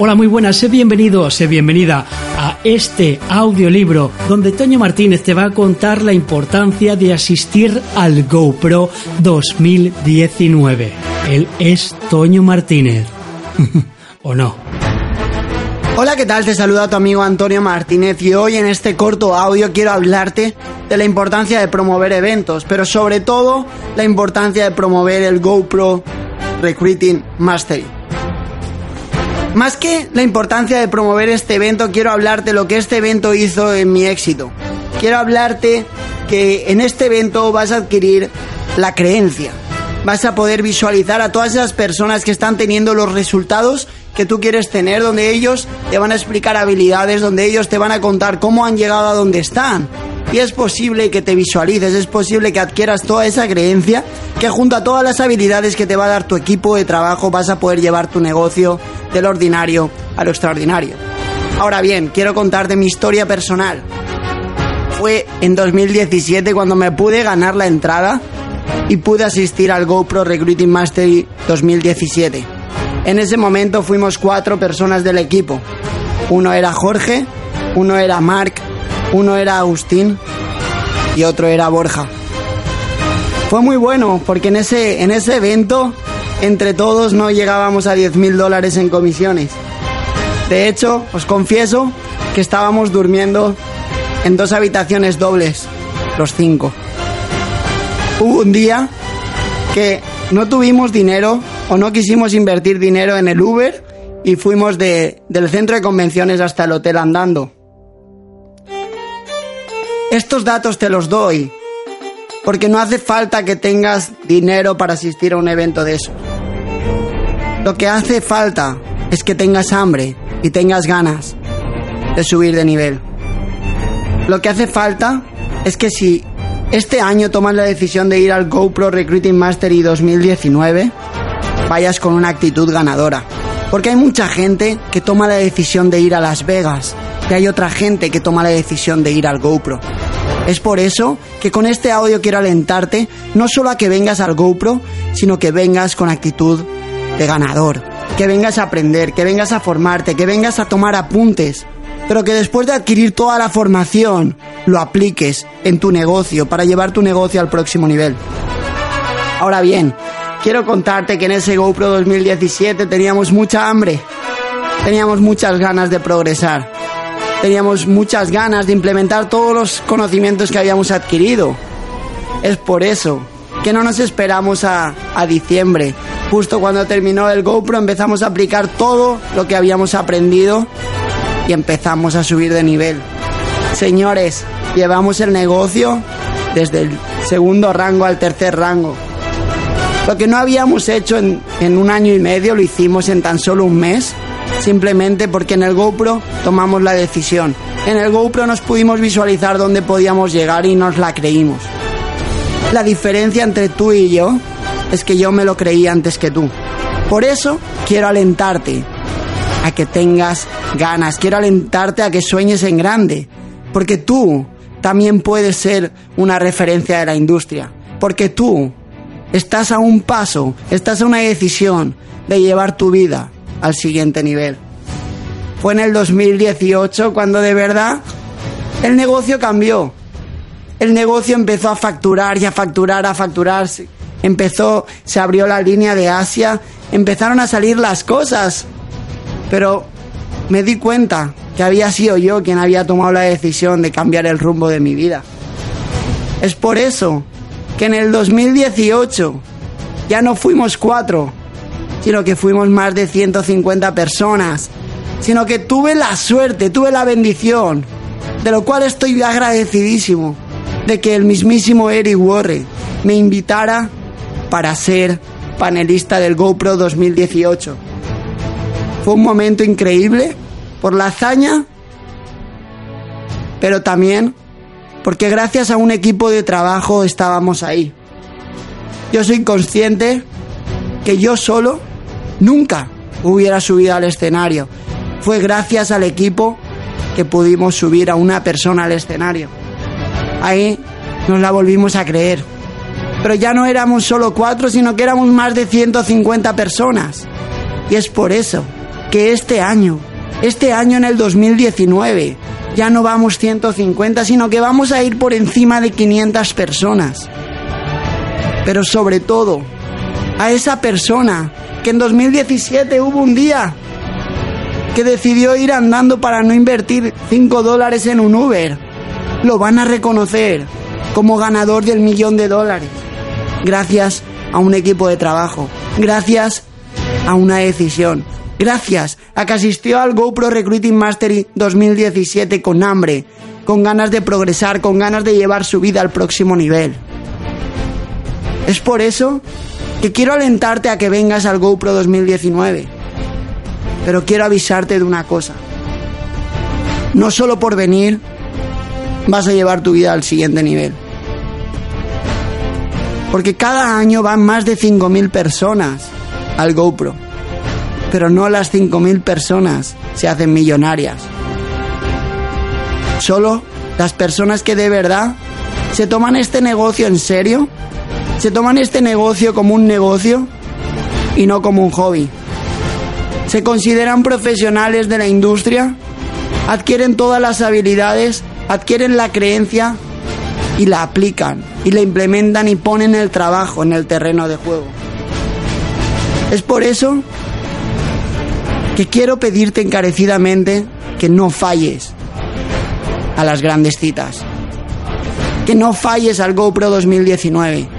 Hola, muy buenas, sé bienvenido, sé bienvenida a este audiolibro donde Toño Martínez te va a contar la importancia de asistir al GoPro 2019. Él es Toño Martínez. ¿O no? Hola, ¿qué tal? Te saluda tu amigo Antonio Martínez y hoy en este corto audio quiero hablarte de la importancia de promover eventos, pero sobre todo la importancia de promover el GoPro Recruiting Mastery. Más que la importancia de promover este evento, quiero hablarte lo que este evento hizo en mi éxito. Quiero hablarte que en este evento vas a adquirir la creencia. Vas a poder visualizar a todas esas personas que están teniendo los resultados que tú quieres tener, donde ellos te van a explicar habilidades, donde ellos te van a contar cómo han llegado a donde están. Y es posible que te visualices, es posible que adquieras toda esa creencia, que junto a todas las habilidades que te va a dar tu equipo de trabajo vas a poder llevar tu negocio del ordinario a lo extraordinario. Ahora bien, quiero contarte mi historia personal. Fue en 2017 cuando me pude ganar la entrada y pude asistir al GoPro Recruiting Mastery 2017. En ese momento fuimos cuatro personas del equipo. Uno era Jorge, uno era Mark, uno era Agustín y otro era Borja. Fue muy bueno porque en ese, en ese evento entre todos no llegábamos a 10 mil dólares en comisiones. De hecho, os confieso que estábamos durmiendo en dos habitaciones dobles, los cinco. Hubo un día que no tuvimos dinero o no quisimos invertir dinero en el Uber y fuimos de, del centro de convenciones hasta el hotel andando. Estos datos te los doy porque no hace falta que tengas dinero para asistir a un evento de eso. Lo que hace falta es que tengas hambre y tengas ganas de subir de nivel. Lo que hace falta es que si este año tomas la decisión de ir al GoPro Recruiting Mastery 2019, vayas con una actitud ganadora. Porque hay mucha gente que toma la decisión de ir a Las Vegas y hay otra gente que toma la decisión de ir al GoPro. Es por eso que con este audio quiero alentarte no solo a que vengas al GoPro, sino que vengas con actitud de ganador, que vengas a aprender, que vengas a formarte, que vengas a tomar apuntes, pero que después de adquirir toda la formación lo apliques en tu negocio para llevar tu negocio al próximo nivel. Ahora bien, quiero contarte que en ese GoPro 2017 teníamos mucha hambre, teníamos muchas ganas de progresar teníamos muchas ganas de implementar todos los conocimientos que habíamos adquirido. Es por eso que no nos esperamos a, a diciembre. Justo cuando terminó el GoPro empezamos a aplicar todo lo que habíamos aprendido y empezamos a subir de nivel. Señores, llevamos el negocio desde el segundo rango al tercer rango. Lo que no habíamos hecho en, en un año y medio lo hicimos en tan solo un mes simplemente porque en el GoPro tomamos la decisión. En el GoPro nos pudimos visualizar dónde podíamos llegar y nos la creímos. La diferencia entre tú y yo es que yo me lo creí antes que tú. Por eso quiero alentarte a que tengas ganas, quiero alentarte a que sueñes en grande, porque tú también puedes ser una referencia de la industria, porque tú estás a un paso, estás a una decisión de llevar tu vida al siguiente nivel. Fue en el 2018 cuando de verdad el negocio cambió. El negocio empezó a facturar y a facturar, a facturar. Empezó, se abrió la línea de Asia, empezaron a salir las cosas. Pero me di cuenta que había sido yo quien había tomado la decisión de cambiar el rumbo de mi vida. Es por eso que en el 2018 ya no fuimos cuatro, sino que fuimos más de 150 personas, sino que tuve la suerte, tuve la bendición, de lo cual estoy agradecidísimo, de que el mismísimo Eric Warren me invitara para ser panelista del GoPro 2018. Fue un momento increíble por la hazaña, pero también porque gracias a un equipo de trabajo estábamos ahí. Yo soy consciente que yo solo nunca hubiera subido al escenario. Fue gracias al equipo que pudimos subir a una persona al escenario. Ahí nos la volvimos a creer. Pero ya no éramos solo cuatro, sino que éramos más de 150 personas. Y es por eso que este año, este año en el 2019, ya no vamos 150, sino que vamos a ir por encima de 500 personas. Pero sobre todo, a esa persona que en 2017 hubo un día que decidió ir andando para no invertir 5 dólares en un Uber. Lo van a reconocer como ganador del millón de dólares. Gracias a un equipo de trabajo. Gracias a una decisión. Gracias a que asistió al GoPro Recruiting Mastery 2017 con hambre, con ganas de progresar, con ganas de llevar su vida al próximo nivel. Es por eso que quiero alentarte a que vengas al GoPro 2019. Pero quiero avisarte de una cosa. No solo por venir vas a llevar tu vida al siguiente nivel. Porque cada año van más de 5.000 personas al GoPro. Pero no las 5.000 personas se hacen millonarias. Solo las personas que de verdad se toman este negocio en serio, se toman este negocio como un negocio y no como un hobby. Se consideran profesionales de la industria, adquieren todas las habilidades, adquieren la creencia y la aplican y la implementan y ponen el trabajo en el terreno de juego. Es por eso que quiero pedirte encarecidamente que no falles a las grandes citas. Que no falles al GoPro 2019.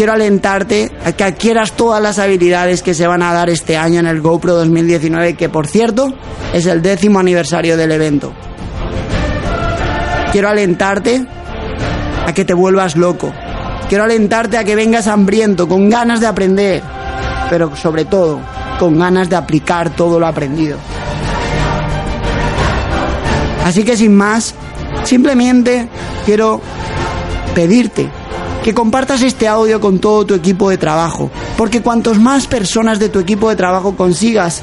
Quiero alentarte a que adquieras todas las habilidades que se van a dar este año en el GoPro 2019, que por cierto es el décimo aniversario del evento. Quiero alentarte a que te vuelvas loco. Quiero alentarte a que vengas hambriento, con ganas de aprender, pero sobre todo con ganas de aplicar todo lo aprendido. Así que sin más, simplemente quiero pedirte que compartas este audio con todo tu equipo de trabajo, porque cuantos más personas de tu equipo de trabajo consigas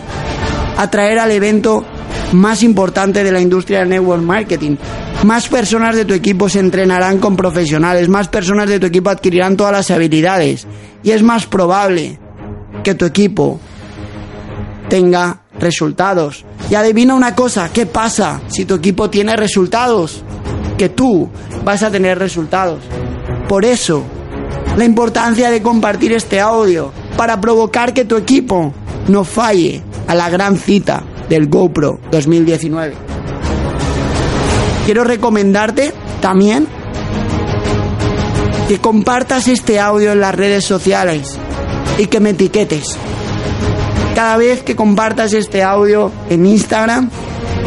atraer al evento más importante de la industria del network marketing, más personas de tu equipo se entrenarán con profesionales, más personas de tu equipo adquirirán todas las habilidades y es más probable que tu equipo tenga resultados. Y adivina una cosa, ¿qué pasa si tu equipo tiene resultados? Que tú vas a tener resultados. Por eso, la importancia de compartir este audio para provocar que tu equipo no falle a la gran cita del GoPro 2019. Quiero recomendarte también que compartas este audio en las redes sociales y que me etiquetes cada vez que compartas este audio en Instagram,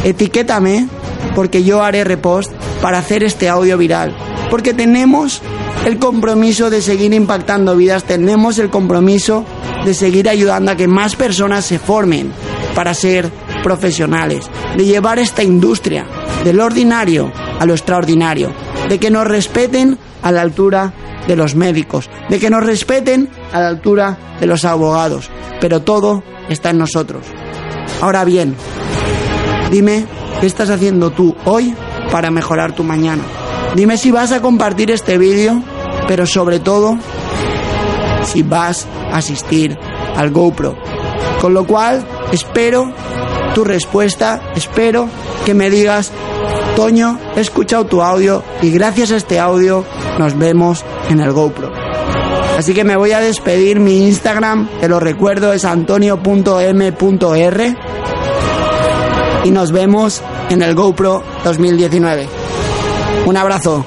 etiquétame porque yo haré repost para hacer este audio viral. Porque tenemos el compromiso de seguir impactando vidas, tenemos el compromiso de seguir ayudando a que más personas se formen para ser profesionales, de llevar esta industria del ordinario a lo extraordinario, de que nos respeten a la altura de los médicos, de que nos respeten a la altura de los abogados, pero todo está en nosotros. Ahora bien, dime qué estás haciendo tú hoy para mejorar tu mañana. Dime si vas a compartir este vídeo, pero sobre todo si vas a asistir al GoPro. Con lo cual, espero tu respuesta, espero que me digas, Toño, he escuchado tu audio y gracias a este audio nos vemos en el GoPro. Así que me voy a despedir. Mi Instagram, te lo recuerdo, es antonio.m.r. Y nos vemos en el GoPro 2019. Un abrazo.